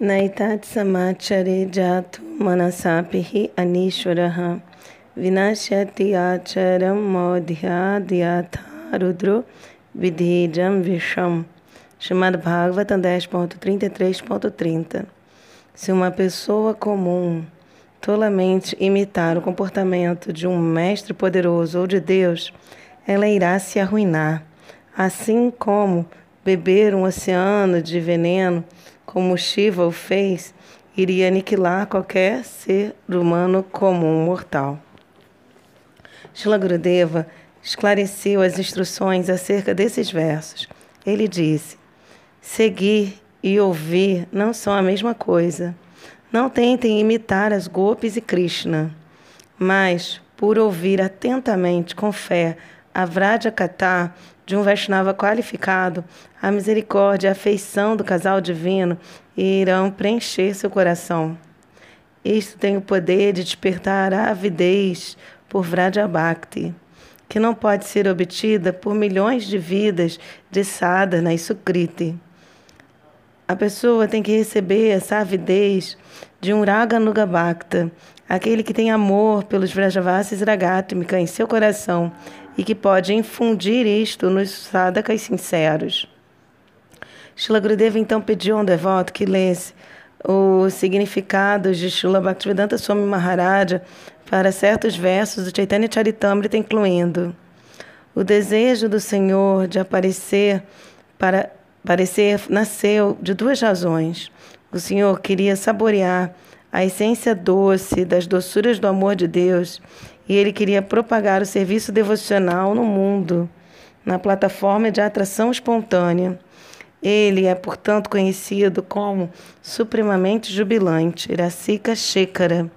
Naitat samachare jatu manasapihi anishwaraha vinashyati acharam modhyadyatha rudro vidhijam visham. Chamado Bhagavatam 10.33.30 Se uma pessoa comum tolamente imitar o comportamento de um mestre poderoso ou de Deus, ela irá se arruinar. Assim como beber um oceano de veneno, como Shiva o fez, iria aniquilar qualquer ser humano comum mortal. Shila Gurudeva esclareceu as instruções acerca desses versos. Ele disse: Seguir e ouvir não são a mesma coisa. Não tentem imitar as golpes e Krishna, mas, por ouvir atentamente, com fé, a Vrajakatha de um Vaishnava qualificado, a misericórdia e a afeição do casal divino irão preencher seu coração. Isto tem o poder de despertar a avidez por Vrajabhakti, que não pode ser obtida por milhões de vidas de sadhana e sukriti. A pessoa tem que receber essa avidez de um Raganuga Bhakta, aquele que tem amor pelos Vrajavasis Ragatmika em seu coração e que pode infundir isto nos sadhakas sinceros. Shila Gurudeva então pediu a um devoto que lesse o significado de Shila Bhaktivedanta Swami Maharaja para certos versos do Chaitanya Charitamrita, incluindo o desejo do Senhor de aparecer para aparecer nasceu de duas razões. O Senhor queria saborear a essência doce das doçuras do amor de Deus e ele queria propagar o serviço devocional no mundo, na plataforma de atração espontânea. Ele é, portanto, conhecido como supremamente jubilante, Iracika Shekara,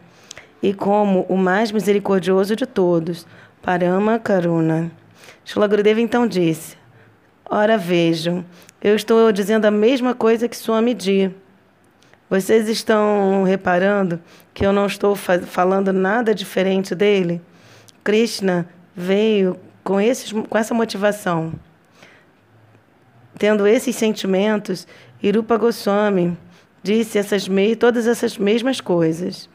e como o mais misericordioso de todos, Parama Karuna. Shila Gurudeva então disse: Ora vejam, eu estou dizendo a mesma coisa que Swami Di. Vocês estão reparando que eu não estou falando nada diferente dele? Krishna veio com, esses, com essa motivação. Tendo esses sentimentos, Irupa Goswami disse essas todas essas mesmas coisas.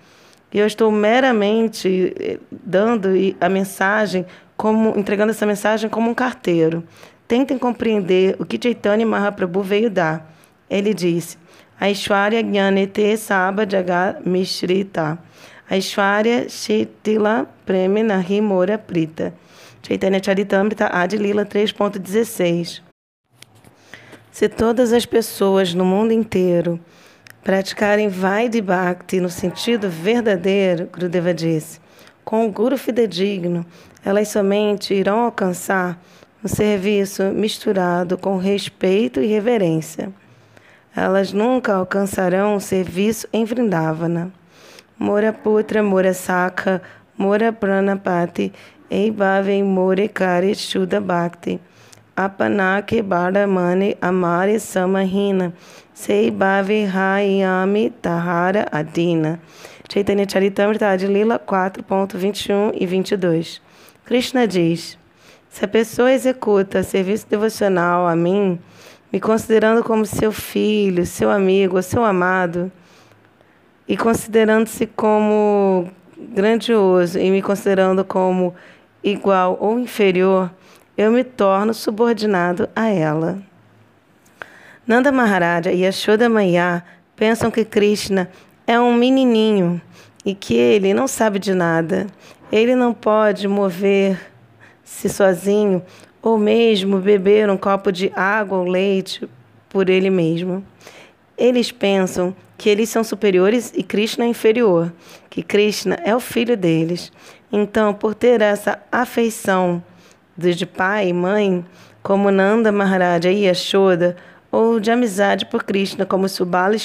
E eu estou meramente eh, dando a mensagem, como entregando essa mensagem como um carteiro. Tentem compreender o que Chaitanya Mahaprabhu veio dar. Ele disse: Aishwarya Jnanete Saba Jagat Mishrita. Aishwarya Shitila Premi Nahi Mora Prita. Chaitanya Charitamrita Adilila 3.16 Se todas as pessoas no mundo inteiro praticarem Vaidhi Bhakti no sentido verdadeiro, Gurudeva disse, com o Guru fidedigno, elas somente irão alcançar um serviço misturado com respeito e reverência elas nunca alcançarão o serviço em Vrindavana. Mora Putra, Mora Sakha, Mora Pranapati, Eibhavem More Kare Shuddha Bhakti. Apanake Mani Amare Samahina, Seibhave Hayami Tahara Adina. Chaitanya Charitamrita Lila 4.21 e 22. Krishna diz: Se a pessoa executa serviço devocional a mim, me considerando como seu filho, seu amigo, seu amado, e considerando-se como grandioso e me considerando como igual ou inferior, eu me torno subordinado a ela. Nanda Maharaja e Yashoda Maya pensam que Krishna é um menininho e que ele não sabe de nada. Ele não pode mover-se sozinho ou mesmo beber um copo de água ou leite por ele mesmo. Eles pensam que eles são superiores e Krishna é inferior, que Krishna é o filho deles. Então, por ter essa afeição de pai e mãe, como Nanda Maharaja e Yashoda, ou de amizade por Krishna, como Subala e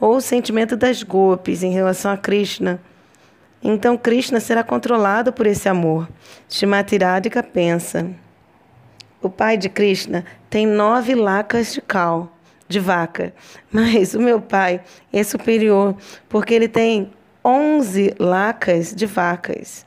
ou o sentimento das golpes em relação a Krishna, então Krishna será controlado por esse amor. Shrimati Radhika pensa. O pai de Krishna tem nove lacas de cal, de vaca, mas o meu pai é superior porque ele tem onze lacas de vacas.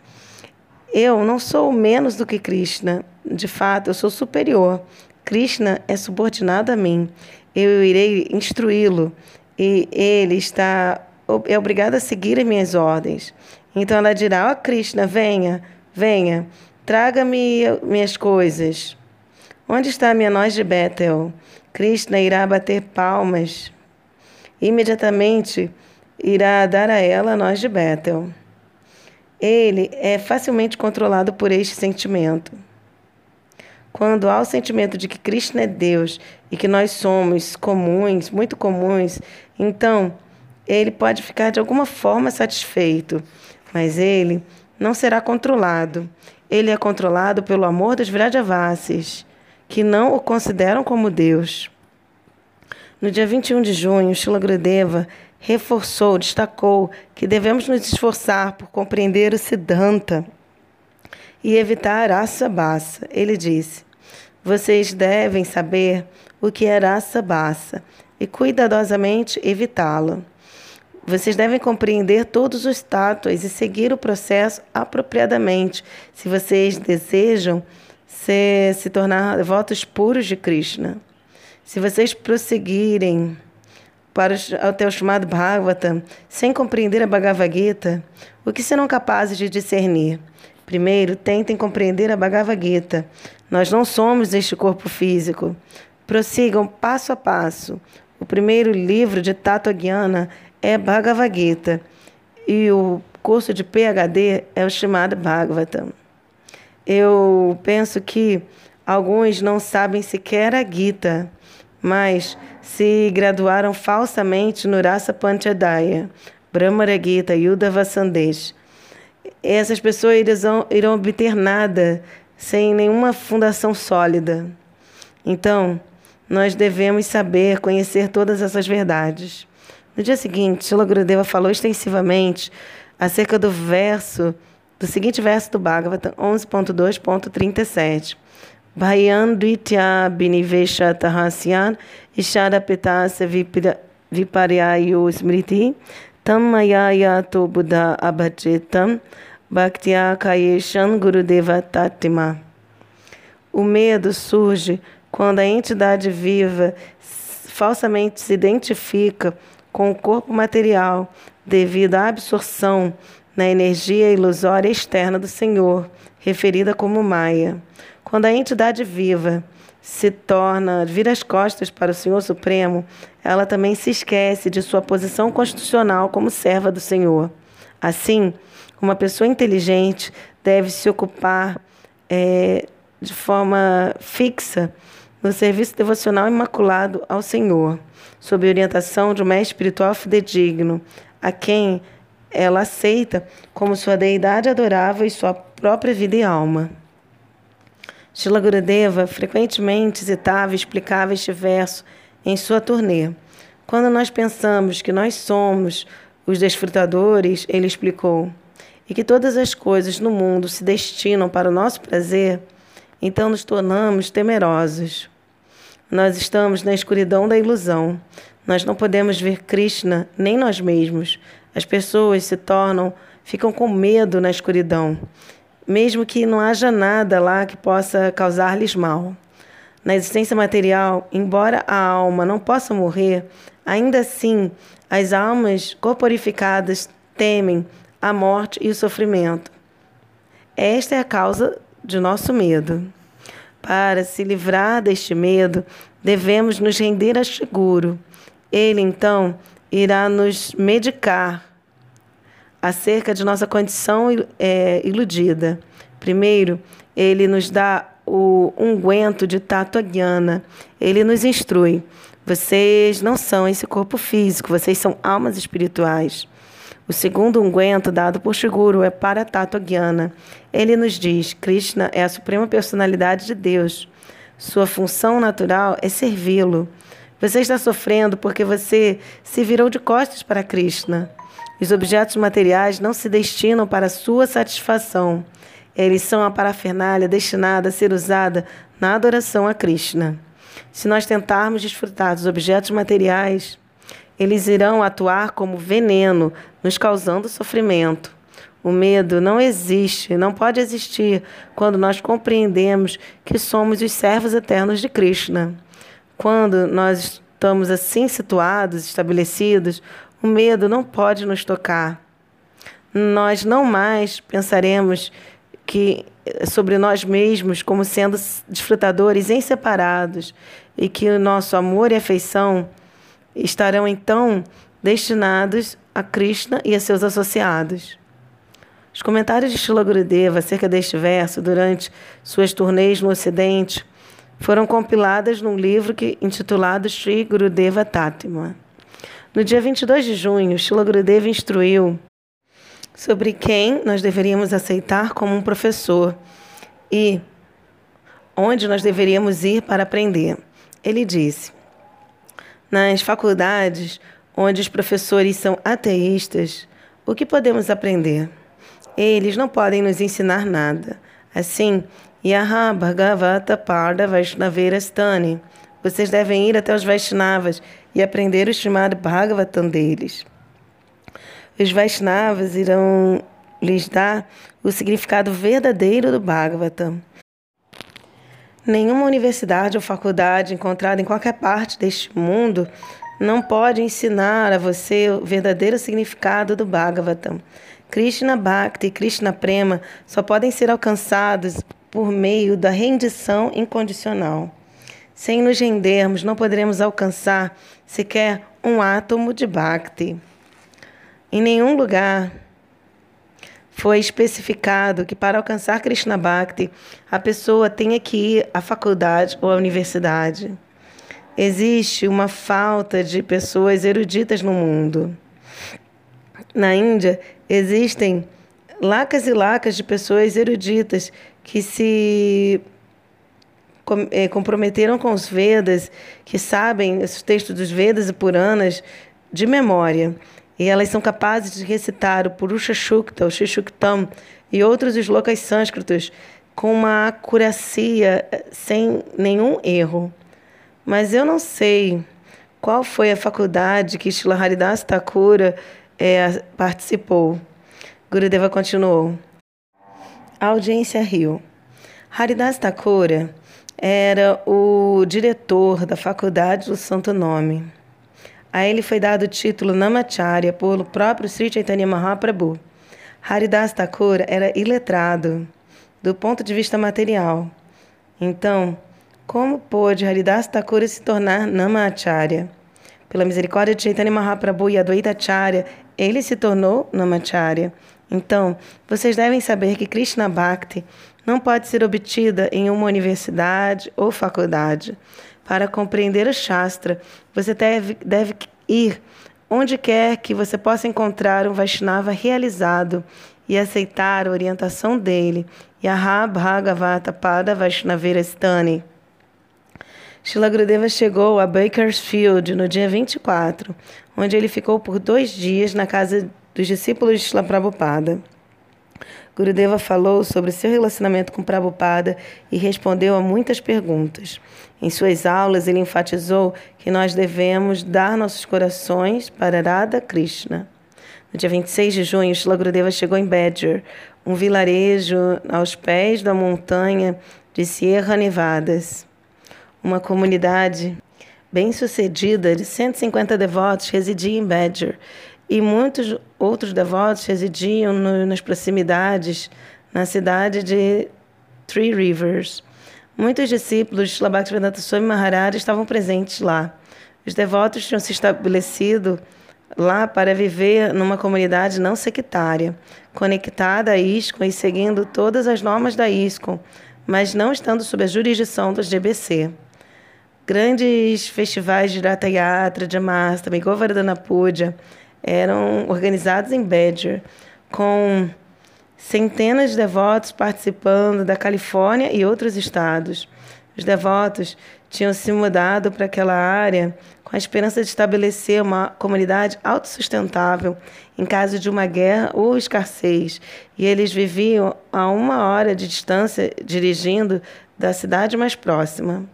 Eu não sou menos do que Krishna. De fato, eu sou superior. Krishna é subordinado a mim. Eu irei instruí-lo e ele está é obrigado a seguir as minhas ordens. Então ela dirá: Ó oh, Krishna, venha, venha, traga-me minhas coisas. Onde está minha noz de Betel? Krishna irá bater palmas. Imediatamente irá dar a ela a noz de Betel. Ele é facilmente controlado por este sentimento. Quando há o sentimento de que Krishna é Deus e que nós somos comuns, muito comuns, então ele pode ficar de alguma forma satisfeito, mas ele não será controlado. Ele é controlado pelo amor dos Vrajavasis, que não o consideram como Deus. No dia 21 de junho, Shila reforçou, destacou que devemos nos esforçar por compreender o Siddhanta e evitar a bassa. Ele disse: Vocês devem saber o que é raça bassa e cuidadosamente evitá-lo. Vocês devem compreender todos os status e seguir o processo apropriadamente, se vocês desejam se, se tornar votos puros de Krishna. Se vocês prosseguirem para até o chamado Bhagavatam, sem compreender a Bhagavad Gita, o que serão capazes de discernir? Primeiro, tentem compreender a Bhagavad Gita. Nós não somos este corpo físico. Prossigam passo a passo. O primeiro livro de Tato Guiana é Bhagavad Gita e o curso de PhD é o chamado Bhagavatam. Eu penso que alguns não sabem sequer a Gita, mas se graduaram falsamente no Rasa Panchadaya, Brahmara Gita e Sandesh. Essas pessoas irão, irão obter nada sem nenhuma fundação sólida. Então, nós devemos saber, conhecer todas essas verdades. No dia seguinte, Shila Gurudeva falou extensivamente acerca do verso, do seguinte verso do Bhagavatam 11.2.37. Bhayan Dvitya Binivesha Tahasyan Ishara Pitasa Viparyayo Smriti Tam Mayayato Buddha Abhajetam Bhaktya Kayeshan Gurudeva Tatima. O medo surge quando a entidade viva falsamente se identifica com o corpo material devido à absorção na energia ilusória externa do Senhor, referida como Maia. Quando a entidade viva se torna, vira as costas para o Senhor Supremo, ela também se esquece de sua posição constitucional como serva do Senhor. Assim, uma pessoa inteligente deve se ocupar é, de forma fixa no serviço devocional imaculado ao Senhor sob orientação de um mestre espiritual fidedigno, a quem ela aceita como sua deidade adorável e sua própria vida e alma. Shila Gurudeva frequentemente citava e explicava este verso em sua turnê. Quando nós pensamos que nós somos os desfrutadores, ele explicou, e que todas as coisas no mundo se destinam para o nosso prazer, então nos tornamos temerosos. Nós estamos na escuridão da ilusão. Nós não podemos ver Krishna nem nós mesmos. As pessoas se tornam, ficam com medo na escuridão, mesmo que não haja nada lá que possa causar-lhes mal. Na existência material, embora a alma não possa morrer, ainda assim as almas corporificadas temem a morte e o sofrimento. Esta é a causa de nosso medo. Para se livrar deste medo, devemos nos render a seguro. Ele, então, irá nos medicar acerca de nossa condição é, iludida. Primeiro, ele nos dá o unguento de Tato Aguiana. Ele nos instrui. Vocês não são esse corpo físico, vocês são almas espirituais. O segundo unguento dado por Shiguro é para Tato Guiana. Ele nos diz: Krishna é a suprema personalidade de Deus. Sua função natural é servi-lo. Você está sofrendo porque você se virou de costas para Krishna. Os objetos materiais não se destinam para sua satisfação. Eles são a parafernália destinada a ser usada na adoração a Krishna. Se nós tentarmos desfrutar dos objetos materiais, eles irão atuar como veneno, nos causando sofrimento. O medo não existe, não pode existir quando nós compreendemos que somos os servos eternos de Krishna. Quando nós estamos assim situados, estabelecidos, o medo não pode nos tocar. Nós não mais pensaremos que sobre nós mesmos como sendo desfrutadores em separados e que o nosso amor e afeição estarão então destinados a Krishna e a seus associados. Os comentários de Shila Gurudeva acerca deste verso durante suas turnês no Ocidente foram compiladas num livro que, intitulado Sri Gurudeva Tatma. No dia 22 de junho, Shila Gurudeva instruiu sobre quem nós deveríamos aceitar como um professor e onde nós deveríamos ir para aprender. Ele disse: Nas faculdades onde os professores são ateístas, o que podemos aprender? Eles não podem nos ensinar nada. Assim, Yaha Bhagavata Parda Vaishnaverastani. Vocês devem ir até os Vaishnavas e aprender o chamado Bhagavatam deles. Os Vaishnavas irão lhes dar o significado verdadeiro do Bhagavatam. Nenhuma universidade ou faculdade encontrada em qualquer parte deste mundo não pode ensinar a você o verdadeiro significado do Bhagavatam. Krishna Bhakti e Krishna Prema só podem ser alcançados por meio da rendição incondicional. Sem nos rendermos, não poderemos alcançar sequer um átomo de Bhakti. Em nenhum lugar foi especificado que para alcançar Krishna Bhakti, a pessoa tenha que ir à faculdade ou à universidade. Existe uma falta de pessoas eruditas no mundo. Na Índia, existem lacas e lacas de pessoas eruditas que se eh, comprometeram com os Vedas, que sabem os textos dos Vedas e Puranas de memória. E elas são capazes de recitar o Purusha Shukta, o Shishuktam e outros slokas sânscritos com uma acuracia eh, sem nenhum erro. Mas eu não sei qual foi a faculdade que Shila Haridas Thakura é, participou. Gurudeva continuou. A audiência riu. Haridas Thakura era o diretor da Faculdade do Santo Nome. A ele foi dado o título Namacharya pelo próprio Sri Chaitanya Mahaprabhu. Haridas Thakura era iletrado do ponto de vista material. Então, como pôde Haridas Thakura se tornar Namacharya? Pela misericórdia de Chaitanya Mahaprabhu e Advaita Acharya, ele se tornou Namacharya. Então, vocês devem saber que Krishna Bhakti não pode ser obtida em uma universidade ou faculdade. Para compreender o Shastra, você deve, deve ir onde quer que você possa encontrar um Vaishnava realizado e aceitar a orientação dele. Yaha Bhagavata Pada Vaishnavirastani. Shila Grudeva chegou a Bakersfield no dia 24, onde ele ficou por dois dias na casa dos discípulos de Shila Prabhupada. Gurudeva falou sobre seu relacionamento com Prabhupada e respondeu a muitas perguntas. Em suas aulas, ele enfatizou que nós devemos dar nossos corações para Radha Krishna. No dia 26 de junho, Shila Gurudeva chegou em Badger, um vilarejo aos pés da montanha de Sierra Nevadas. Uma comunidade bem-sucedida de 150 devotos residia em Badger e muitos outros devotos residiam no, nas proximidades na cidade de Three Rivers. Muitos discípulos de Bhaktivedanta Swami Maharaj estavam presentes lá. Os devotos tinham se estabelecido lá para viver numa comunidade não sectária, conectada a ISKCON e seguindo todas as normas da ISKCON, mas não estando sob a jurisdição dos GBC. Grandes festivais de Yatra, de Mastami, Govardhana Puja eram organizados em Badger, com centenas de devotos participando da Califórnia e outros estados. Os devotos tinham se mudado para aquela área com a esperança de estabelecer uma comunidade autossustentável em caso de uma guerra ou escassez, e eles viviam a uma hora de distância dirigindo da cidade mais próxima.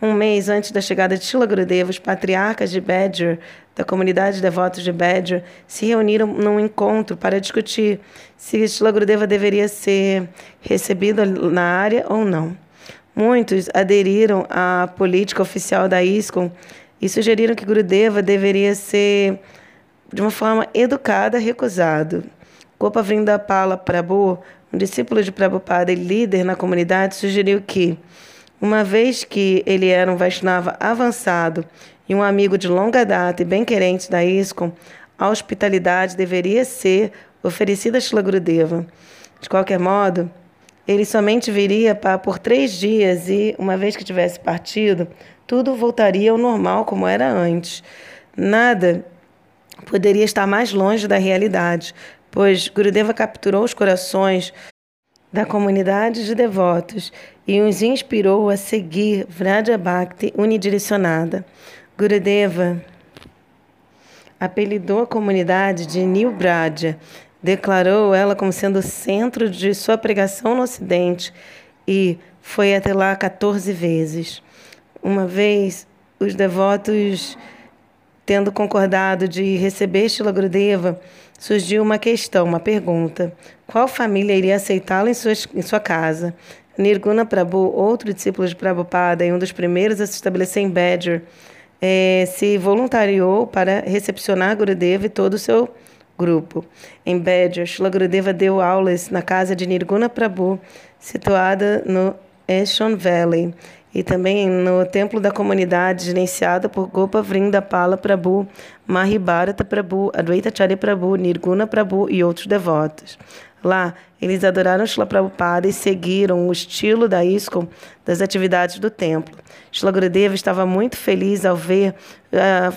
Um mês antes da chegada de Shila Gurudeva, os patriarcas de Badger, da comunidade de devotos de Badger, se reuniram num encontro para discutir se Shila Gurudeva deveria ser recebido na área ou não. Muitos aderiram à política oficial da ISKCON e sugeriram que Gurudeva deveria ser, de uma forma educada, recusado. Gopavrinda Pala Prabhu, um discípulo de Prabhupada e líder na comunidade, sugeriu que, uma vez que ele era um Vaishnava avançado e um amigo de longa data e bem-querente da ISKCON, a hospitalidade deveria ser oferecida a Shila Gurudeva. De qualquer modo, ele somente viria para, por três dias e, uma vez que tivesse partido, tudo voltaria ao normal como era antes. Nada poderia estar mais longe da realidade, pois Gurudeva capturou os corações da comunidade de devotos e os inspirou a seguir Vraja Bhakti unidirecionada. Gurudeva apelidou a comunidade de New Braja, declarou ela como sendo o centro de sua pregação no Ocidente e foi até lá 14 vezes. Uma vez, os devotos, tendo concordado de receber Shila Gurudeva, surgiu uma questão, uma pergunta. Qual família iria aceitá-lo em, em sua casa? Nirguna Prabhu, outro discípulo de Prabhupada e um dos primeiros a se estabelecer em Badger, eh, se voluntariou para recepcionar Gurudeva e todo o seu grupo. Em Badger, Shila Gurudeva deu aulas na casa de Nirguna Prabhu, situada no Eshon Valley, e também no templo da comunidade gerenciada por Gopa Vrinda Pala Prabhu, Mahibharata Prabhu, Advaita Charya Prabhu, Nirguna Prabhu e outros devotos. Lá, eles adoraram Shila Prabhupada e seguiram o estilo da ISKCON das atividades do templo. Shila Gurudeva estava muito feliz ao ver a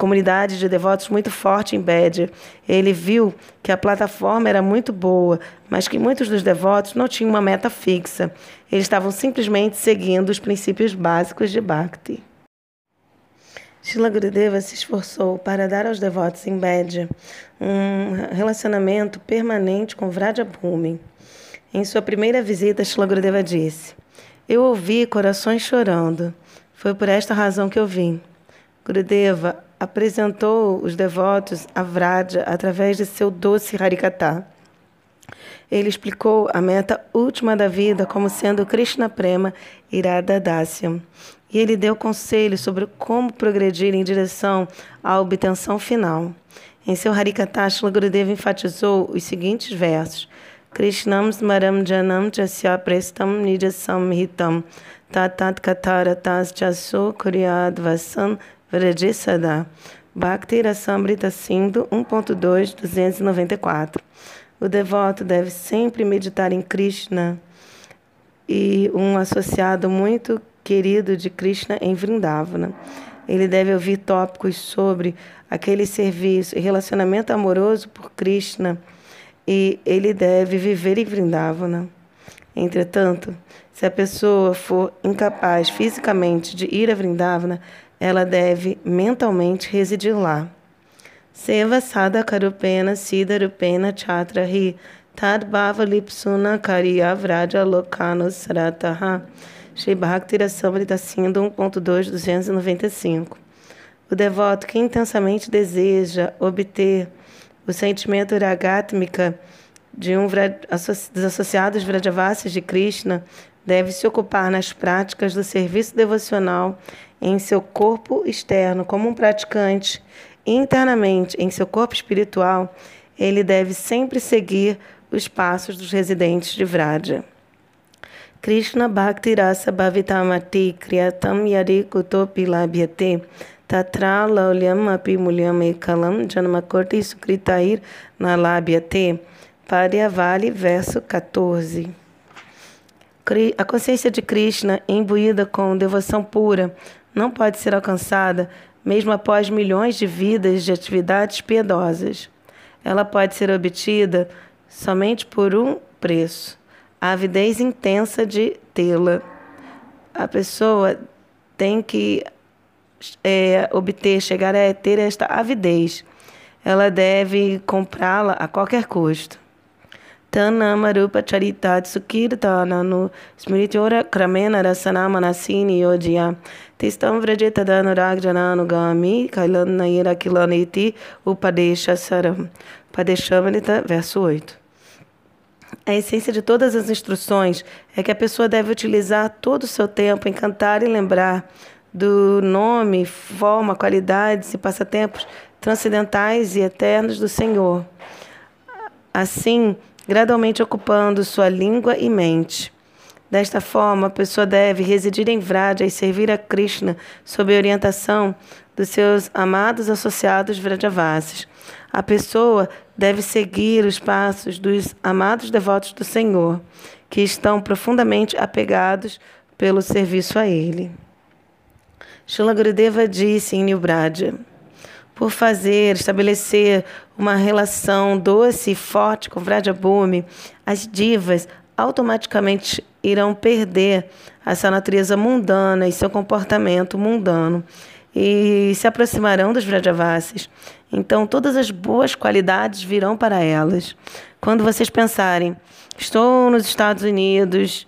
comunidade de devotos muito forte em Badger. Ele viu que a plataforma era muito boa, mas que muitos dos devotos não tinham uma meta fixa. Eles estavam simplesmente seguindo os princípios básicos de Bhakti. Shila Gurudeva se esforçou para dar aos devotos em Badger um relacionamento permanente com Vraja Bhumi. Em sua primeira visita, Shila Gurudeva disse: Eu ouvi corações chorando. Foi por esta razão que eu vim. Gurudeva apresentou os devotos a Vraja através de seu doce Harikatha. Ele explicou a meta última da vida como sendo Krishna Prema Irada Dasyam. E ele deu conselhos sobre como progredir em direção à obtenção final. Em seu Harikatha, Shila Gurudeva enfatizou os seguintes versos. Krishnam smaram janam chasya prestam nijasam hitam tatat kataratas jaso kuryad vasan Vrajisada, Bhakti Rasamrita Sindhu 1.2, 294. O devoto deve sempre meditar em Krishna e um associado muito querido de Krishna em Vrindavana. Ele deve ouvir tópicos sobre aquele serviço e relacionamento amoroso por Krishna e ele deve viver em Vrindavana. Entretanto, se a pessoa for incapaz fisicamente de ir a Vrindavana, ela deve mentalmente residir lá. Seva sada karupena sidarupena chatra hi tad bhava lipsuna kariya vraja lokano sarataha. Shri Bhakti Rasamrita Sindhu 1.2 295. O devoto que intensamente deseja obter o sentimento iragátmica de um dos associados Vrajavasis de Krishna deve se ocupar nas práticas do serviço devocional em seu corpo externo como um praticante, internamente em seu corpo espiritual, ele deve sempre seguir os passos dos residentes de Vraja. Krishna Bhakti Rasa Bhavitamati Kriyatam Yari Kutopi Labhyate Tatra Laulyam Api Mulyam Ekalam Janamakorti Sukritair Nalabhyate Paryavali, verso 14. A consciência de Krishna, imbuída com devoção pura, não pode ser alcançada mesmo após milhões de vidas de atividades piedosas. Ela pode ser obtida somente por um preço: a avidez intensa de tê-la. A pessoa tem que é, obter, chegar a ter esta avidez. Ela deve comprá-la a qualquer custo. Tanamarupa Charitat Sukirtananu Smrityora Kramena Rasana Manasini Yodhya Tistam Vrajetadanuragjananugami Kailanayira Kilaniti Upadesha Saram Padeshamanita, verso 8 a essência de todas as instruções é que a pessoa deve utilizar todo o seu tempo em cantar e lembrar do nome, forma, qualidades e passatempos transcendentais e eternos do Senhor. Assim, gradualmente ocupando sua língua e mente. Desta forma, a pessoa deve residir em Vraja e servir a Krishna sob a orientação dos seus amados associados Vrajavasis. A pessoa deve seguir os passos dos amados devotos do Senhor, que estão profundamente apegados pelo serviço a Ele. Shila Gurudeva disse em New Braja, por fazer, estabelecer uma relação doce e forte com Vrajabhumi, as divas automaticamente irão perder essa natureza mundana e seu comportamento mundano e se aproximarão dos Vrajavasis. Então, todas as boas qualidades virão para elas. Quando vocês pensarem, estou nos Estados Unidos,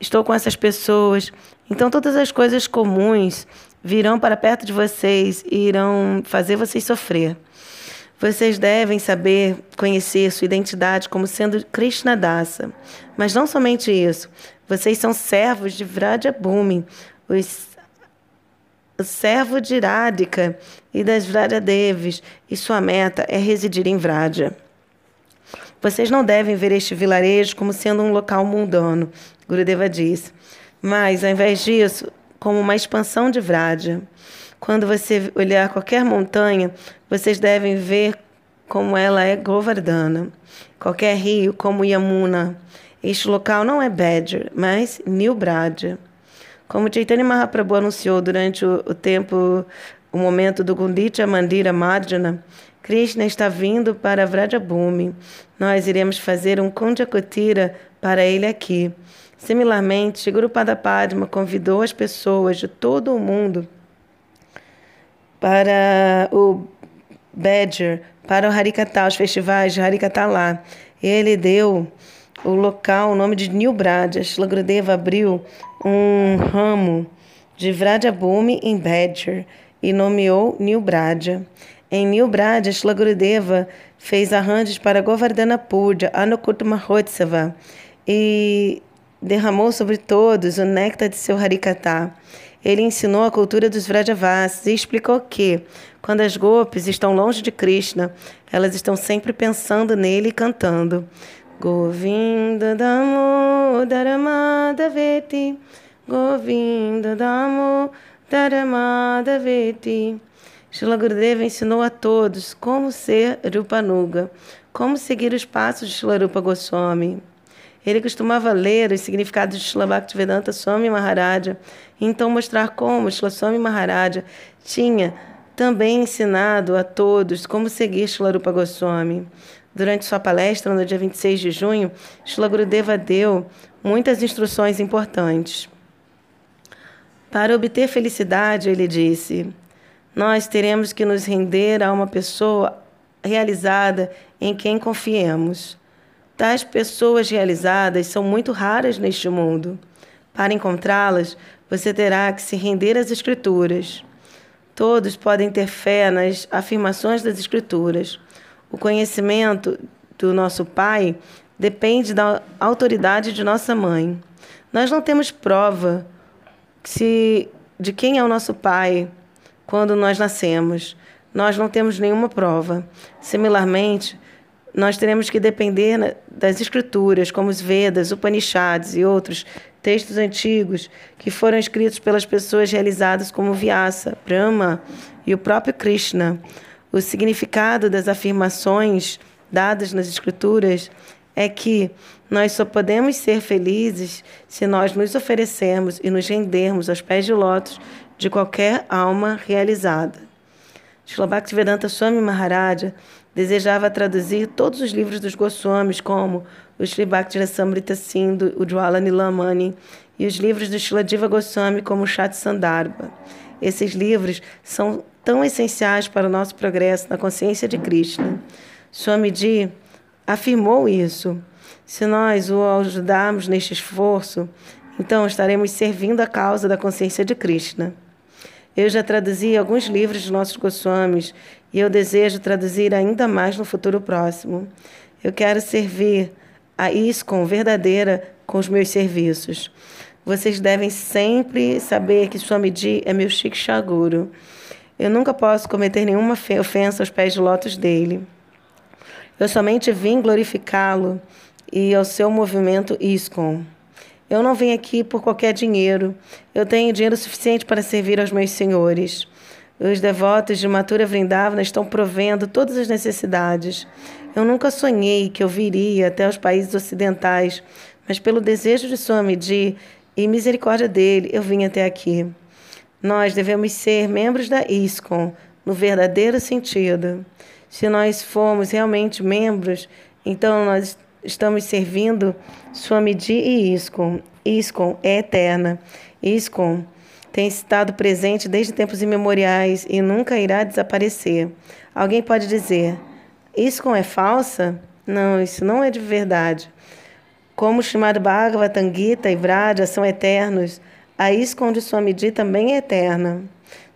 estou com essas pessoas, então todas as coisas comuns virão para perto de vocês e irão fazer vocês sofrer. Vocês devem saber conhecer sua identidade como sendo Krishna Dasa. Mas não somente isso. Vocês são servos de Vrajabhumi, os o servo de Radhika e das Vrajadevis, e sua meta é residir em Vraja. Vocês não devem ver este vilarejo como sendo um local mundano, Gurudeva disse, mas, ao invés disso, como uma expansão de Vraja. Quando você olhar qualquer montanha, vocês devem ver como ela é Govardhana. Qualquer rio, como Yamuna. Este local não é Badger, mas New Braja. Como Chaitanya Mahaprabhu anunciou durante o, o tempo, o momento do Gundicha Mandira Marjana, Krishna está vindo para Vrajabhumi. Nós iremos fazer um Kunjakutira para ele aqui. Similarmente, Guru Padma convidou as pessoas de todo o mundo para o Badger, para o Harikata, os festivais de Harikata lá. Ele deu o local, o nome de New Braja. Shlagradeva abriu um ramo de Vrajabhumi em Badger e nomeou New Braja. Em New Braja, Shlagurudeva fez arranjos para Govardhana Puja, Anukut Mahotsava e derramou sobre todos o néctar de seu Harikata. Ele ensinou a cultura dos Vrajavasis e explicou que, quando as gopis estão longe de Krishna, elas estão sempre pensando nele e cantando. Govinda Damo Veti Govinda Damo Veti Shila Gurudeva ensinou a todos como ser Rupanuga, como seguir os passos de Shila Rupa Goswami. Ele costumava ler os significados de Shila Bhaktivedanta Swami Maharaja e então mostrar como Shila Swami Maharaja tinha também ensinado a todos como seguir Shila Rupa Goswami. Durante sua palestra no dia 26 de junho, Shila Gurudeva deu muitas instruções importantes. Para obter felicidade, ele disse, nós teremos que nos render a uma pessoa realizada em quem confiemos. Tais pessoas realizadas são muito raras neste mundo. Para encontrá-las, você terá que se render às Escrituras. Todos podem ter fé nas afirmações das Escrituras. O conhecimento do nosso Pai depende da autoridade de nossa mãe. Nós não temos prova se, de quem é o nosso Pai quando nós nascemos. Nós não temos nenhuma prova. Similarmente, nós teremos que depender das escrituras, como os Vedas, Upanishads e outros textos antigos que foram escritos pelas pessoas realizadas como Vyasa, Brahma e o próprio Krishna. O significado das afirmações dadas nas escrituras é que nós só podemos ser felizes se nós nos oferecermos e nos rendermos aos pés de lótus de qualquer alma realizada. Shilabhaktivedanta Swami Maharaja Desejava traduzir todos os livros dos Goswamis, como o Sri Bhakti Samrita Sindhu, o Jwala Nilamani, e os livros do Shiladiva Goswami, como o Chat Sandarbha. Esses livros são tão essenciais para o nosso progresso na consciência de Krishna. Swamiji afirmou isso. Se nós o ajudarmos neste esforço, então estaremos servindo a causa da consciência de Krishna. Eu já traduzi alguns livros de nossos Goswamis e eu desejo traduzir ainda mais no futuro próximo. Eu quero servir a ISCOM verdadeira com os meus serviços. vocês devem sempre saber que Swamiji é meu Shikshaguru. Eu nunca posso cometer nenhuma ofensa aos pés de lótus dele. Eu somente vim glorificá-lo e ao seu movimento ISKCON. Eu não vim aqui por qualquer dinheiro. Eu tenho dinheiro suficiente para servir aos meus senhores. Os devotos de Mathura Vrindavana estão provendo todas as necessidades. Eu nunca sonhei que eu viria até os países ocidentais, mas pelo desejo de Swamiji e misericórdia dele, eu vim até aqui. Nós devemos ser membros da ISKCON, no verdadeiro sentido. Se nós formos realmente membros, então nós estamos servindo Swamiji e ISKCON. ISKCON é eterna. ISKCON tem estado presente desde tempos imemoriais e nunca irá desaparecer. Alguém pode dizer: ISKCON é falsa? Não, isso não é de verdade. Como o chamado Bhagavatam Gita e Vraja são eternos, a ISKCON de Swamiji também é eterna.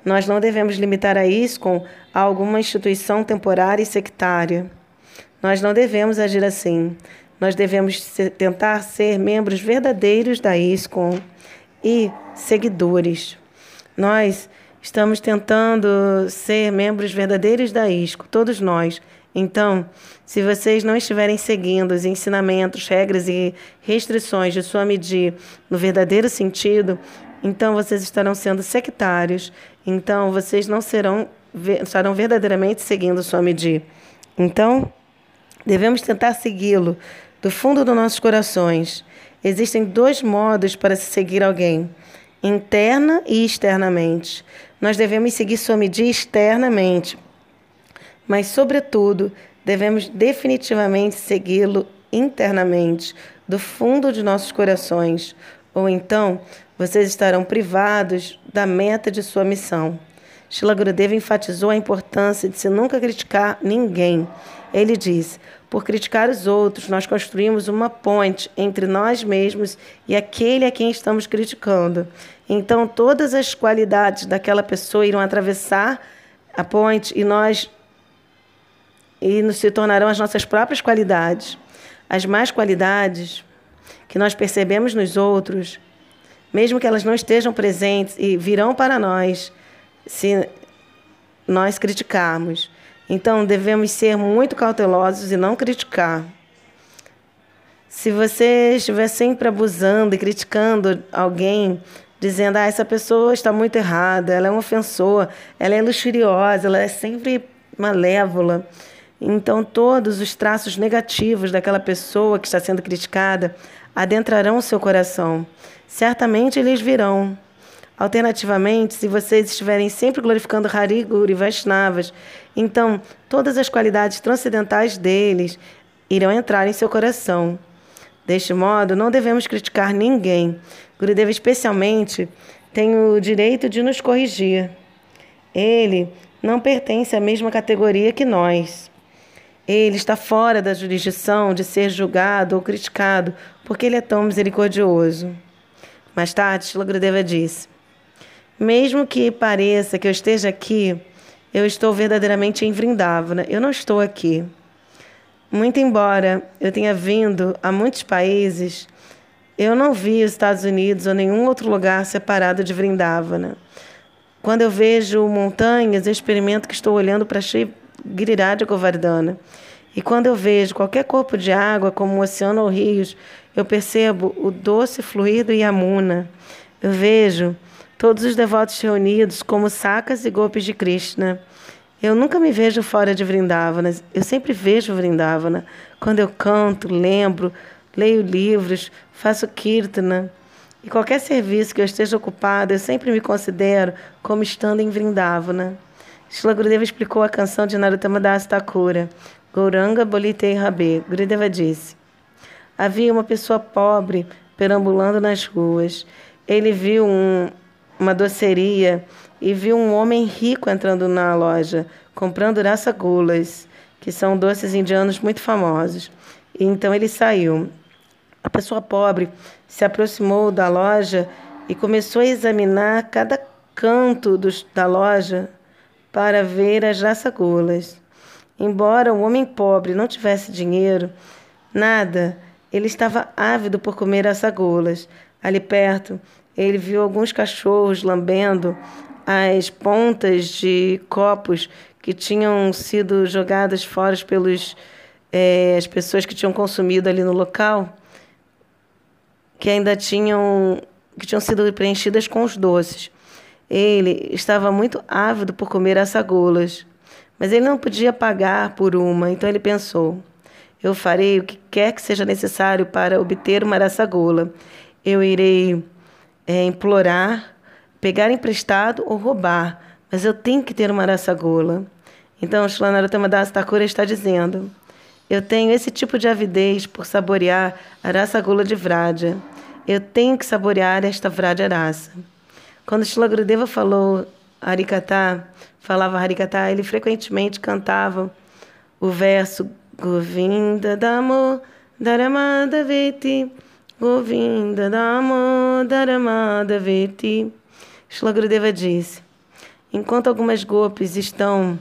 Nós não devemos limitar a ISKCON a alguma instituição temporária e sectária. Nós não devemos agir assim. Nós devemos tentar ser membros verdadeiros da ISKCON e seguidores. Nós estamos tentando ser membros verdadeiros da ISCO, todos nós. Então, se vocês não estiverem seguindo os ensinamentos, regras e restrições de sua medida no verdadeiro sentido, então vocês estarão sendo sectários. Então, vocês não serão estarão verdadeiramente seguindo sua medida. Então, devemos tentar segui-lo do fundo dos nossos corações. Existem dois modos para se seguir alguém: interna e externamente. Nós devemos seguir sua medida externamente, mas, sobretudo, devemos definitivamente segui-lo internamente, do fundo de nossos corações, ou então vocês estarão privados da meta de sua missão. Shila Gurudeva enfatizou a importância de se nunca criticar ninguém. Ele diz: por criticar os outros, nós construímos uma ponte entre nós mesmos e aquele a quem estamos criticando. Então, todas as qualidades daquela pessoa irão atravessar a ponte e nós e nos se tornarão as nossas próprias qualidades. As más qualidades que nós percebemos nos outros, mesmo que elas não estejam presentes e virão para nós se nós criticarmos. Então, devemos ser muito cautelosos e não criticar. Se você estiver sempre abusando e criticando alguém, dizendo, ah, essa pessoa está muito errada, ela é uma ofensora, ela é luxuriosa, ela é sempre malévola. Então, todos os traços negativos daquela pessoa que está sendo criticada adentrarão o seu coração. Certamente eles virão. Alternativamente, se vocês estiverem sempre glorificando Hari, Guru e Vaishnavas, então todas as qualidades transcendentais deles irão entrar em seu coração. Deste modo, não devemos criticar ninguém. Gurudeva, especialmente, tem o direito de nos corrigir. Ele não pertence à mesma categoria que nós. Ele está fora da jurisdição de ser julgado ou criticado, porque ele é tão misericordioso. Mais tarde, Shila Gurudeva disse: mesmo que pareça que eu esteja aqui, eu estou verdadeiramente em Vrindavana. Eu não estou aqui. Muito embora eu tenha vindo a muitos países, eu não vi os Estados Unidos ou nenhum outro lugar separado de Vrindavana. Quando eu vejo montanhas, eu experimento que estou olhando para Shri Giriraj Govardhana. E quando eu vejo qualquer corpo de água, como o oceano ou rios, eu percebo o doce fluir do Yamuna. Eu vejo todos os devotos reunidos como sacas e golpes de Krishna. Eu nunca me vejo fora de Vrindavana, eu sempre vejo Vrindavana. Quando eu canto, lembro, leio livros, faço kirtana. E qualquer serviço que eu esteja ocupado, eu sempre me considero como estando em Vrindavana. Shila Gurudeva explicou a canção de Narottama Das Thakura, Gauranga Bolitei Rabe. Gurudeva disse, havia uma pessoa pobre perambulando nas ruas. Ele viu um, uma doceria e viu um homem rico entrando na loja, comprando rasagulas, que são doces indianos muito famosos. E então ele saiu. A pessoa pobre se aproximou da loja e começou a examinar cada canto dos, da loja para ver as rasagulas. Embora o homem pobre não tivesse dinheiro, nada, ele estava ávido por comer rasagulas. Ali perto, ele viu alguns cachorros lambendo as pontas de copos que tinham sido jogadas fora pelos é, as pessoas que tinham consumido ali no local, que ainda tinham que tinham sido preenchidas com os doces. Ele estava muito ávido por comer assagolas, mas ele não podia pagar por uma, então ele pensou: eu farei o que quer que seja necessário para obter uma araçagola. Eu irei é, implorar, pegar emprestado ou roubar, mas eu tenho que ter uma araçagola. Então, Shlanarotama Das Thakura está dizendo: Eu tenho esse tipo de avidez por saborear a araçagola de Vraja. Eu tenho que saborear esta Vraja Arasa. Quando Shila falou Harikata, falava Harikata, ele frequentemente cantava o verso Govinda Damo Dharamada Veti Govinda Damo Dharamada Veti Shila Gurudeva disse Enquanto algumas golpes estão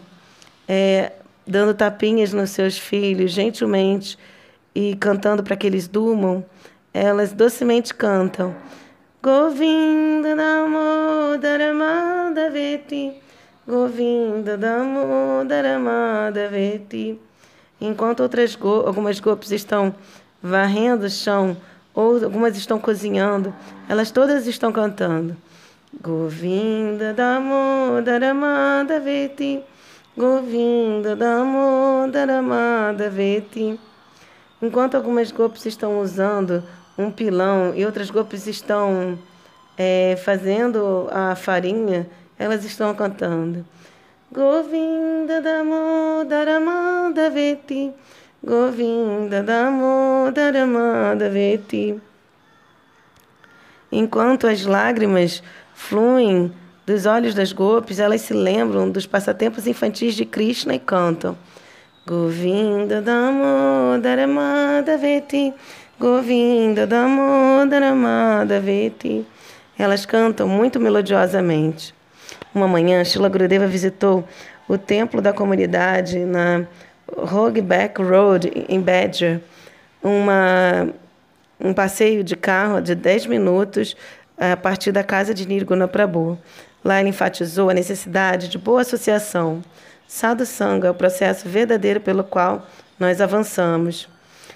é, dando tapinhas nos seus filhos gentilmente e cantando para que eles durmam, elas docemente cantam. Govinda Damo Dharamada Veti Govinda Damo Dharamada Veti Enquanto outras go algumas golpes estão varrendo o chão ou algumas estão cozinhando, elas todas estão cantando. Govinda Damo Dharamada Veti Govinda Damo Dharamada Veti Enquanto algumas golpes estão usando um pilão e outras golpes estão é, fazendo a farinha, elas estão cantando. Govinda Damo Dharamada Veti Govinda Damo Dharamada Veti Enquanto as lágrimas fluem dos olhos das golpes, elas se lembram dos passatempos infantis de Krishna e cantam. Govinda Damo Dharamada Veti Govinda Damodaramada Veti. Elas cantam muito melodiosamente. Uma manhã, Shila Gurudeva visitou o templo da comunidade na Hogback Road, em Badger. Uma, um passeio de carro de 10 minutos a partir da casa de Nirguna Prabhu. Lá ele enfatizou a necessidade de boa associação. Sadhu Sangha é o processo verdadeiro pelo qual nós avançamos.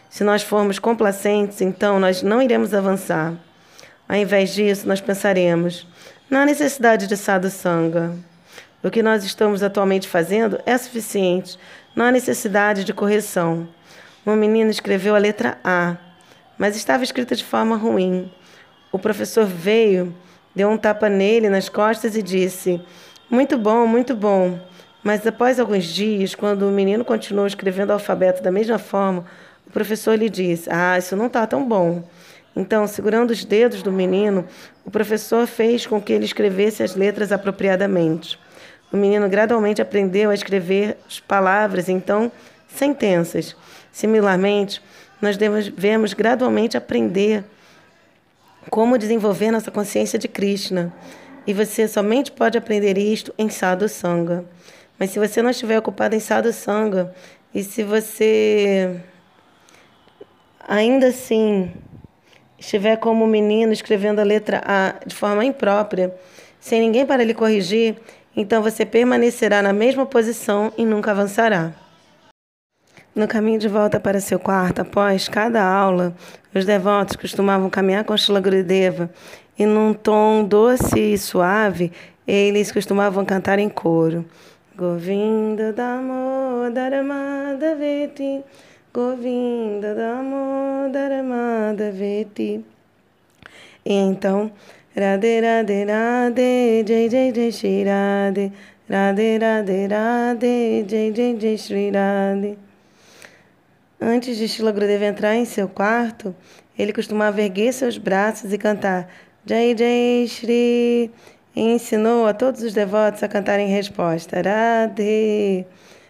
Se nós formos complacentes, então nós não iremos avançar. Ao invés disso, nós pensaremos: há necessidade de sadhu sangha. O que nós estamos atualmente fazendo é suficiente, não há necessidade de correção. Uma menina escreveu a letra A, mas estava escrita de forma ruim. O professor veio, deu um tapa nele nas costas e disse: Muito bom, muito bom. Mas após alguns dias, quando o menino continuou escrevendo o alfabeto da mesma forma, o professor lhe disse: Ah, isso não está tão bom. Então, segurando os dedos do menino, o professor fez com que ele escrevesse as letras apropriadamente. O menino gradualmente aprendeu a escrever as palavras, então sentenças. Similarmente, nós devemos gradualmente aprender como desenvolver nossa consciência de Krishna. E você somente pode aprender isto em Sadhu Sangha. Mas se você não estiver ocupado em Sadhu Sangha, e se você ainda assim estiver como menino escrevendo a letra A de forma imprópria, sem ninguém para lhe corrigir, então você permanecerá na mesma posição e nunca avançará. No caminho de volta para seu quarto, após cada aula, os devotos costumavam caminhar com Shila Gurudeva e num tom doce e suave, eles costumavam cantar em coro. Govinda Damo Dharamada Veti Govinda Damodaramada Veti. E então, Radhe Radhe Radhe Jai Jai Jai Shri Radhe. Radhe Radhe Radhe Jai Jai Jai Shri Radhe. Antes de Shila Gurudeva entrar em seu quarto, ele costumava erguer seus braços e cantar Jai Jai Shri. E ensinou a todos os devotos a cantar em resposta Radhe.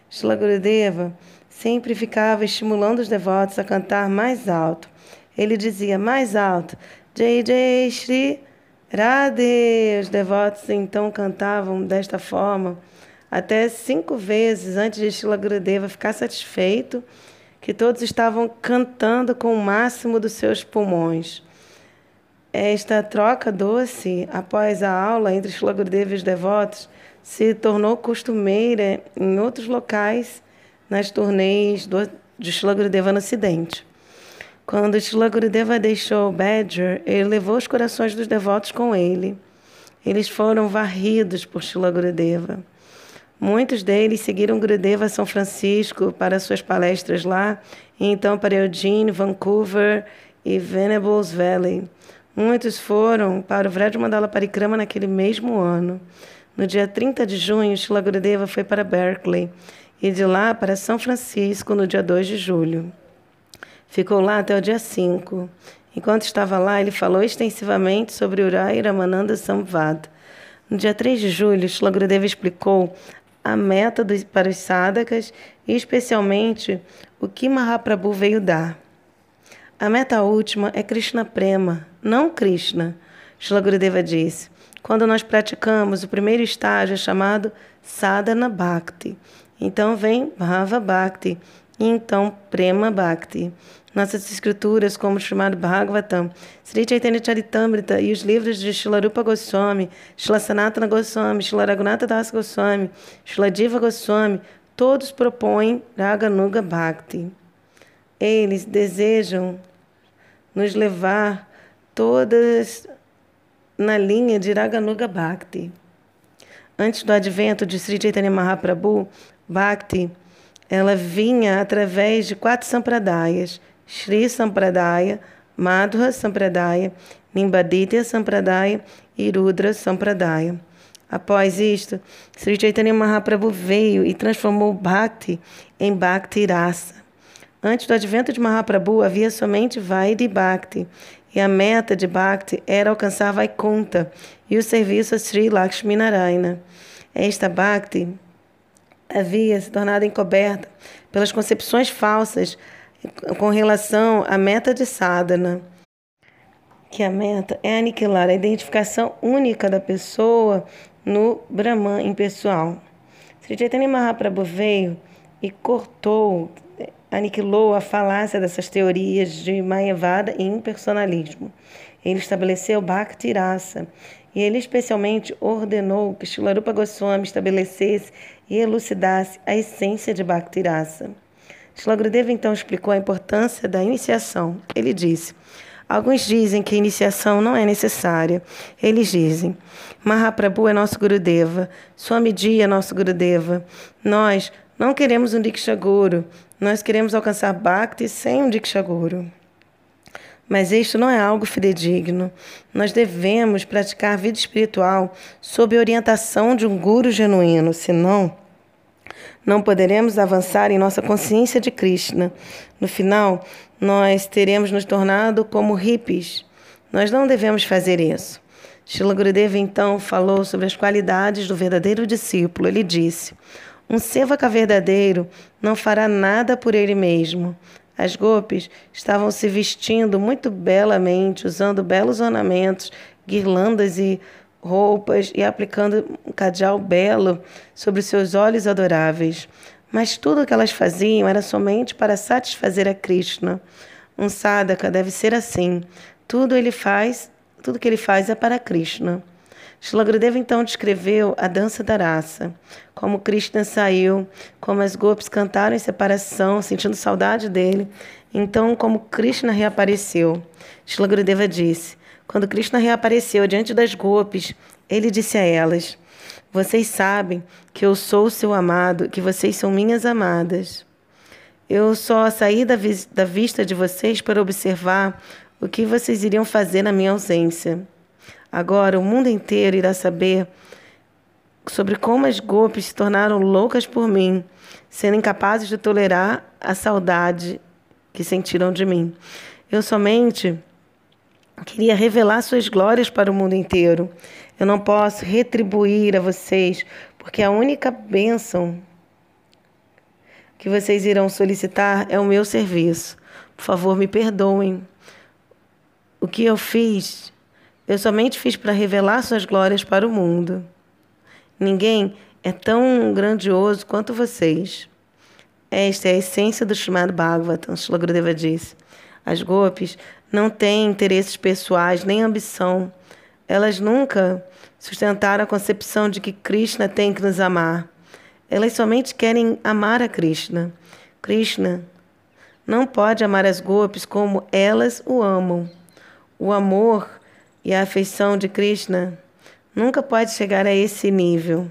Shila Gurudeva sempre ficava estimulando os devotos a cantar mais alto. Ele dizia mais alto, Jai Jai Shri Radhe. Os devotos então cantavam desta forma até cinco vezes antes de Shila Gurudeva ficar satisfeito que todos estavam cantando com o máximo dos seus pulmões. Esta troca doce após a aula entre Shila Gurudeva e os devotos se tornou costumeira em outros locais nas turnês do, de Shila Gurudeva no Ocidente. Quando Shila Gurudeva deixou Badger, ele levou os corações dos devotos com ele. Eles foram varridos por Shila Gurudeva. Muitos deles seguiram Gurudeva a São Francisco para suas palestras lá, e então para Eugene, Vancouver e Venables Valley. Muitos foram para o Vrad Mandala Parikrama naquele mesmo ano. No dia 30 de junho, Shila Gurudeva foi para Berkeley e de lá para São Francisco no dia 2 de julho. Ficou lá até o dia 5. Enquanto estava lá, ele falou extensivamente sobre Urai Ramananda Samvad. No dia 3 de julho, Shila Gurudeva explicou a meta dos, para os sadakas e especialmente o que Mahaprabhu veio dar. A meta última é Krishna Prema, não Krishna. Shila Gurudeva disse. Quando nós praticamos, o primeiro estágio é chamado Sadhana Bhakti. Então vem Bhava Bhakti e então Prema Bhakti. Nossas escrituras, como o chamado Bhagavatam, Sri Chaitanya Charitamrita e os livros de Shilarupa Goswami, Shila Sanatana Goswami, Shila Raghunatha Das Goswami, Shila Diva Goswami, todos propõem Raganuga Bhakti. Eles desejam nos levar todas na linha de Raganuga Bhakti. Antes do advento de Sri Chaitanya Mahaprabhu, Bhakti, ela vinha através de quatro sampradayas: Sri Sampradaya, Madhura Sampradaya, Nimbaditya Sampradaya e Rudra Sampradaya. Após isto, Sri Chaitanya Mahaprabhu veio e transformou Bhakti em Bhakti Rasa. Antes do advento de Mahaprabhu, havia somente Vaidhi Bhakti, e a meta de Bhakti era alcançar Vaikunta e o serviço a Sri Lakshmi Narayana. Esta Bhakti havia se tornado encoberta pelas concepções falsas com relação à meta de sadhana, que a meta é aniquilar a identificação única da pessoa no Brahman impessoal. Sri Chaitanya Mahaprabhu veio e cortou aniquilou a falácia dessas teorias de Mayavada e impersonalismo. Ele estabeleceu Bhakti Rasa e ele especialmente ordenou que Shilarupa Goswami estabelecesse e elucidasse a essência de Bhakti Rasa. Shilagurudeva então explicou a importância da iniciação. Ele disse: Alguns dizem que a iniciação não é necessária. Eles dizem: Mahaprabhu é nosso Gurudeva, Swami Ji é nosso Gurudeva. Nós não queremos um Diksha Guru, nós queremos alcançar Bhakti sem um Diksha Guru. Mas isto não é algo fidedigno. Nós devemos praticar vida espiritual sob orientação de um guru genuíno, senão não poderemos avançar em nossa consciência de Krishna. No final, nós teremos nos tornado como hippies. Nós não devemos fazer isso. Shila Gurudeva então falou sobre as qualidades do verdadeiro discípulo. Ele disse: um sevaka verdadeiro não fará nada por ele mesmo. As gopis estavam se vestindo muito belamente, usando belos ornamentos, guirlandas e roupas e aplicando um cadeal belo sobre seus olhos adoráveis. Mas tudo o que elas faziam era somente para satisfazer a Krishna. Um sadhaka deve ser assim. Tudo ele faz, tudo que ele faz é para Krishna. Shilagurudeva então descreveu a dança da raça, como Krishna saiu, como as gopis cantaram em separação, sentindo saudade dele, então como Krishna reapareceu. Shilagurudeva disse, quando Krishna reapareceu diante das gopis, ele disse a elas, vocês sabem que eu sou o seu amado, que vocês são minhas amadas. Eu só saí da, vi da vista de vocês para observar o que vocês iriam fazer na minha ausência. Agora o mundo inteiro irá saber sobre como as golpes se tornaram loucas por mim, sendo incapazes de tolerar a saudade que sentiram de mim. Eu somente queria revelar suas glórias para o mundo inteiro. Eu não posso retribuir a vocês, porque a única bênção que vocês irão solicitar é o meu serviço. Por favor, me perdoem. O que eu fiz eu somente fiz para revelar suas glórias para o mundo. Ninguém é tão grandioso quanto vocês. Esta é a essência do chamado Bhagavatam, Shila Gurudeva disse. As golpes não têm interesses pessoais nem ambição. Elas nunca sustentaram a concepção de que Krishna tem que nos amar. Elas somente querem amar a Krishna. Krishna não pode amar as golpes como elas o amam. O amor e a afeição de Krishna nunca pode chegar a esse nível.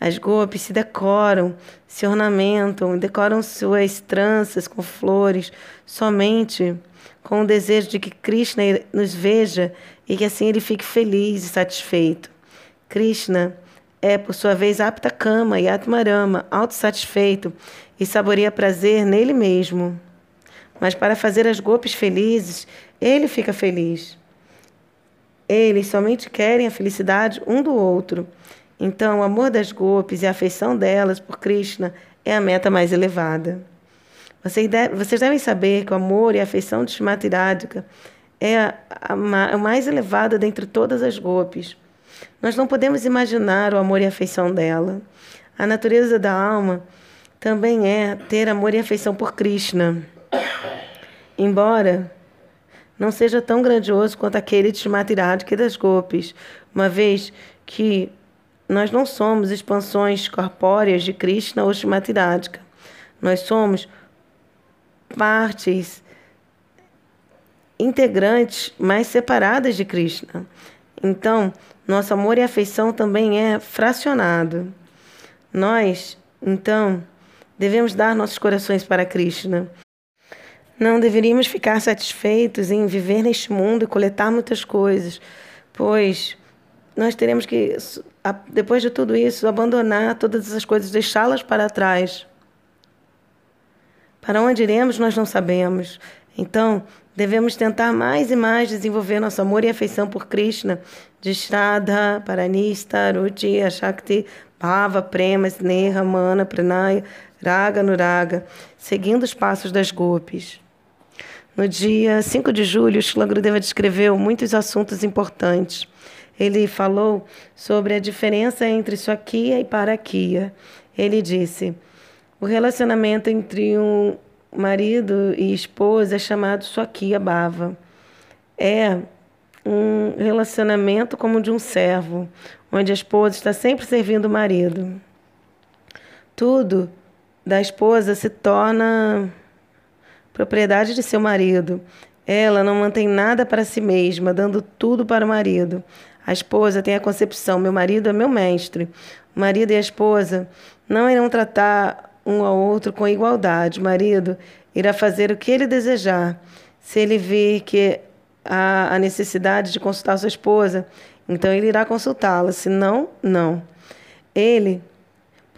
As golpes se decoram, se ornamentam, decoram suas tranças com flores, somente com o desejo de que Krishna nos veja e que assim ele fique feliz e satisfeito. Krishna é, por sua vez, apta kama e atmarama, autossatisfeito e saboreia prazer nele mesmo. Mas para fazer as golpes felizes, ele fica feliz. Eles somente querem a felicidade um do outro. Então, o amor das golpes e a afeição delas por Krishna é a meta mais elevada. Vocês devem saber que o amor e a afeição de Shrimati Radhika é a, a, a mais elevada dentre todas as golpes. Nós não podemos imaginar o amor e a afeição dela. A natureza da alma também é ter amor e afeição por Krishna. Embora não seja tão grandioso quanto aquele de Shrimati Radhika e das golpes, uma vez que nós não somos expansões corpóreas de Krishna ou Shrimati Radhika. Nós somos partes integrantes mais separadas de Krishna. Então, nosso amor e afeição também é fracionado. Nós, então, devemos dar nossos corações para Krishna. Não deveríamos ficar satisfeitos em viver neste mundo e coletar muitas coisas, pois nós teremos que, depois de tudo isso, abandonar todas essas coisas, deixá-las para trás. Para onde iremos, nós não sabemos. Então, devemos tentar mais e mais desenvolver nosso amor e afeição por Krishna, de Shraddha, Paranista, Ruti, Shakti, Bhava, Prema, Sneha, Mana, Pranaya, Raga, Nuraga, seguindo os passos das gopis. No dia 5 de julho, Shila Gurudeva descreveu muitos assuntos importantes. Ele falou sobre a diferença entre Swakia e Parakia. Ele disse: o relacionamento entre um marido e esposa é chamado Swakia Bhava. É um relacionamento como de um servo, onde a esposa está sempre servindo o marido. Tudo da esposa se torna propriedade de seu marido. Ela não mantém nada para si mesma, dando tudo para o marido. A esposa tem a concepção: meu marido é meu mestre. O marido e a esposa não irão tratar um ao outro com igualdade. O marido irá fazer o que ele desejar. Se ele vir que há a necessidade de consultar sua esposa, então ele irá consultá-la. Se não, não. Ele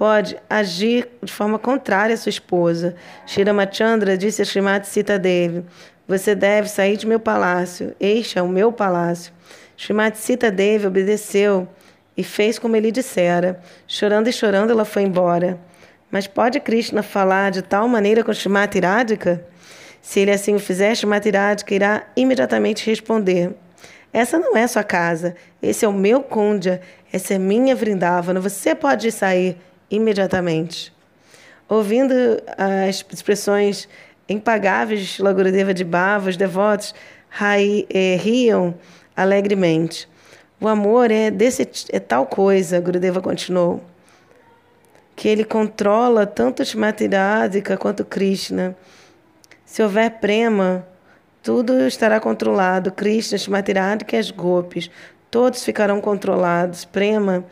pode agir de forma contrária à sua esposa. Shiramachandra disse a Srimati Sita Devi, você deve sair de meu palácio. Este é o meu palácio. Srimati Sita Devi obedeceu e fez como ele dissera. Chorando e chorando, ela foi embora. Mas pode Krishna falar de tal maneira com Shrimati Radhika? Se ele assim o fizer, Shrimati Radhika irá imediatamente responder: Essa não é sua casa, esse é o meu Kundya, essa é minha Vrindavana, você pode sair imediatamente. Ouvindo as expressões impagáveis de Shila de Bhava, os devotos eh, riam alegremente. O amor é, desse, é tal coisa, Gurudeva continuou que ele controla tanto Shrimati quanto Krishna. Se houver prema, tudo estará controlado. Krishna, Shrimati e as golpes, todos ficarão controlados. Prema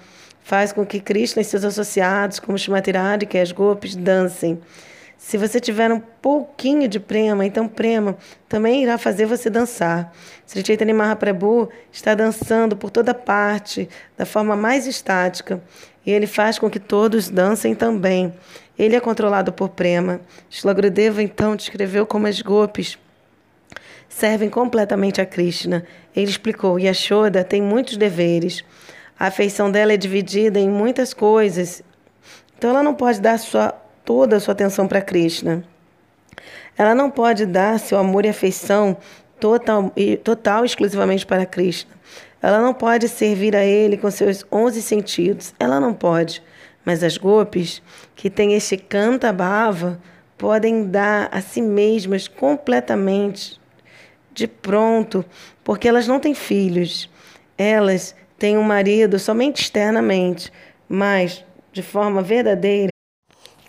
faz com que Krishna e seus associados, como Shrimati e as golpes, dancem. Se você tiver um pouquinho de prema, então prema também irá fazer você dançar. Sri Chaitanya Mahaprabhu está dançando por toda parte, da forma mais estática, e ele faz com que todos dancem também. Ele é controlado por prema. Shlagrudeva então descreveu como as golpes servem completamente a Krishna. Ele explicou: Yashoda tem muitos deveres. A afeição dela é dividida em muitas coisas. Então ela não pode dar sua toda a sua atenção para Krishna. Ela não pode dar seu amor e afeição total, total exclusivamente para Krishna. Ela não pode servir a ele com seus onze sentidos. Ela não pode. Mas as golpes, que têm este canta bhava, podem dar a si mesmas completamente de pronto, porque elas não têm filhos. Elas têm um marido somente externamente, mas de forma verdadeira.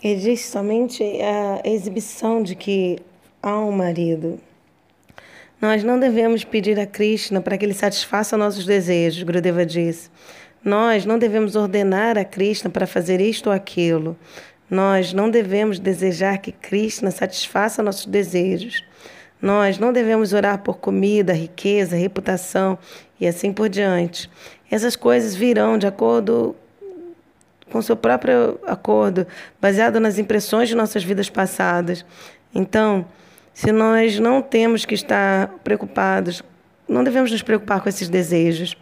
Existe somente a exibição de que há um marido. Nós não devemos pedir a Krishna para que ele satisfaça nossos desejos, Gurudeva disse. Nós não devemos ordenar a Krishna para fazer isto ou aquilo. Nós não devemos desejar que Krishna satisfaça nossos desejos. Nós não devemos orar por comida, riqueza, reputação e assim por diante. Essas coisas virão de acordo com seu próprio acordo, baseado nas impressões de nossas vidas passadas. Então, se nós não temos que estar preocupados, não devemos nos preocupar com esses desejos.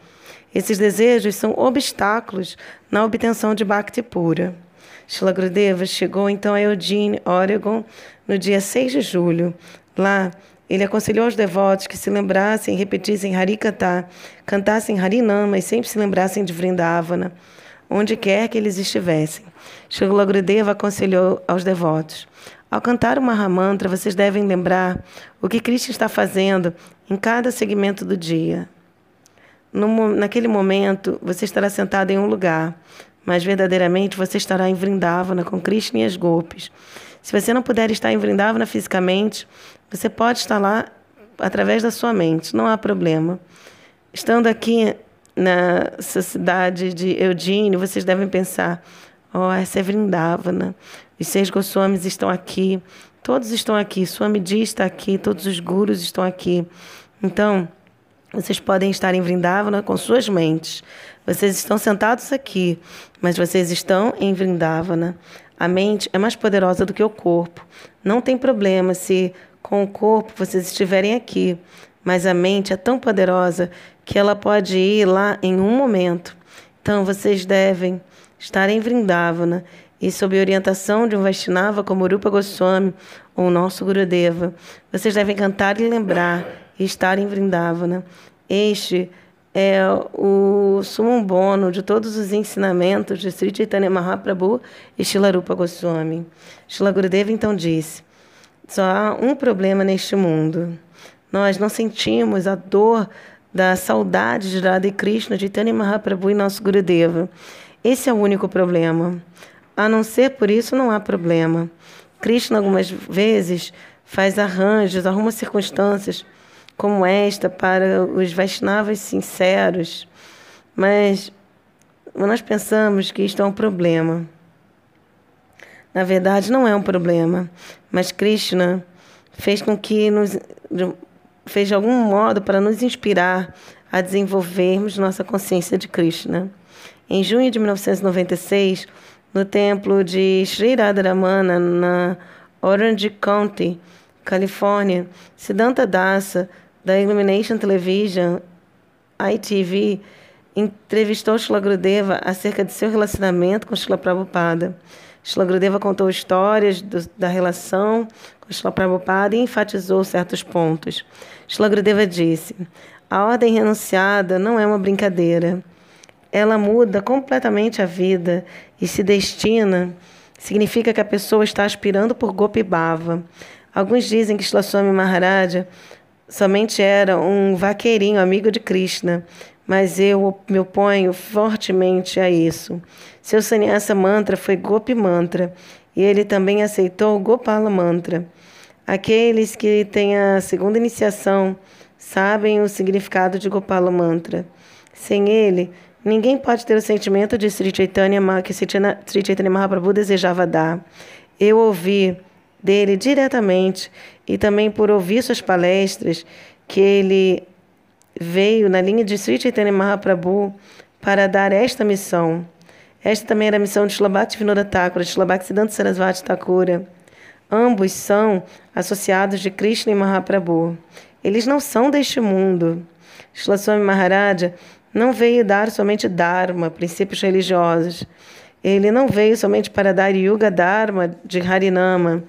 Esses desejos são obstáculos na obtenção de Bhakti pura. Shila Gurudeva chegou então a Eugene, Oregon, no dia 6 de julho. Lá, ele aconselhou aos devotos que se lembrassem e repetissem Harikata, cantassem Harinama e sempre se lembrassem de Vrindavana, onde quer que eles estivessem. Shila Gurudeva aconselhou aos devotos: ao cantar o Mahamantra, vocês devem lembrar o que Cristo está fazendo em cada segmento do dia. No, naquele momento, você estará sentado em um lugar, mas verdadeiramente você estará em Vrindavana com Krishna e as golpes. Se você não puder estar em Vrindavana fisicamente, você pode estar lá através da sua mente, não há problema. Estando aqui na cidade de Eudine, vocês devem pensar: oh, essa é Vrindavana. Os seis Goswamis estão aqui, todos estão aqui, Swamiji está aqui, todos os gurus estão aqui. Então, vocês podem estar em Vrindavana com suas mentes. Vocês estão sentados aqui, mas vocês estão em Vrindavana. A mente é mais poderosa do que o corpo. Não tem problema se com o corpo vocês estiverem aqui, mas a mente é tão poderosa que ela pode ir lá em um momento. Então vocês devem estar em Vrindavana e sob orientação de um Vaishnava como Rupa Goswami ou nosso Gurudeva, vocês devem cantar e lembrar e estar em Vrindavana. Este é o sumo bono de todos os ensinamentos de Sri Chaitanya Mahaprabhu e Shila Rupa Goswami. Shila Gurudeva então disse: só há um problema neste mundo. Nós não sentimos a dor da saudade de Radha e Krishna, de Chaitanya Mahaprabhu e nosso Gurudeva. Esse é o único problema. A não ser por isso, não há problema. Krishna, algumas vezes, faz arranjos, arruma circunstâncias como esta para os Vaishnavas sinceros, mas nós pensamos que isto é um problema. Na verdade, não é um problema, mas Krishna fez com que nos fez de algum modo para nos inspirar a desenvolvermos nossa consciência de Krishna. Em junho de 1996, no templo de Sri Radharamana, na Orange County, Califórnia, Siddhanta Dasa, da Illumination Television, ITV, entrevistou Shila Grudeva acerca de seu relacionamento com Shila Prabhupada. Shila Grudeva contou histórias do, da relação com Shila Prabhupada e enfatizou certos pontos. Shila Grudeva disse: A ordem renunciada não é uma brincadeira ela muda completamente a vida e se destina, significa que a pessoa está aspirando por Gopi Bhava. Alguns dizem que Shlaswami Maharaja somente era um vaqueirinho, amigo de Krishna, mas eu me oponho fortemente a isso. Seu sannyasa mantra foi Gopi Mantra e ele também aceitou o Gopala Mantra. Aqueles que têm a segunda iniciação sabem o significado de Gopala Mantra. Sem ele, Ninguém pode ter o sentimento de Sri Chaitanya, que Sri Chaitanya Mahaprabhu desejava dar. Eu ouvi dele diretamente e também por ouvir suas palestras que ele veio na linha de Sri Chaitanya Mahaprabhu para dar esta missão. Esta também era a missão de Shlabhakti Vinoda Thakura, de Shlabhakti Sarasvati Thakura. Ambos são associados de Krishna e Mahaprabhu. Eles não são deste mundo. Shlaswami Maharaja não veio dar somente Dharma, princípios religiosos. Ele não veio somente para dar Yuga Dharma de Harinama.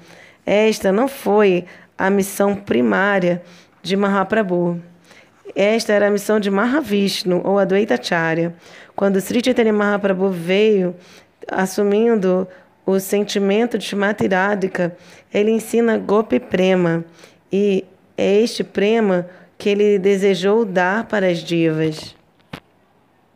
Esta não foi a missão primária de Mahaprabhu. Esta era a missão de Mahavishnu, ou Advaitacharya. Quando Sri Chaitanya Mahaprabhu veio assumindo o sentimento de Shrimati ele ensina Gopi Prema. E É este prema que ele desejou dar para as divas.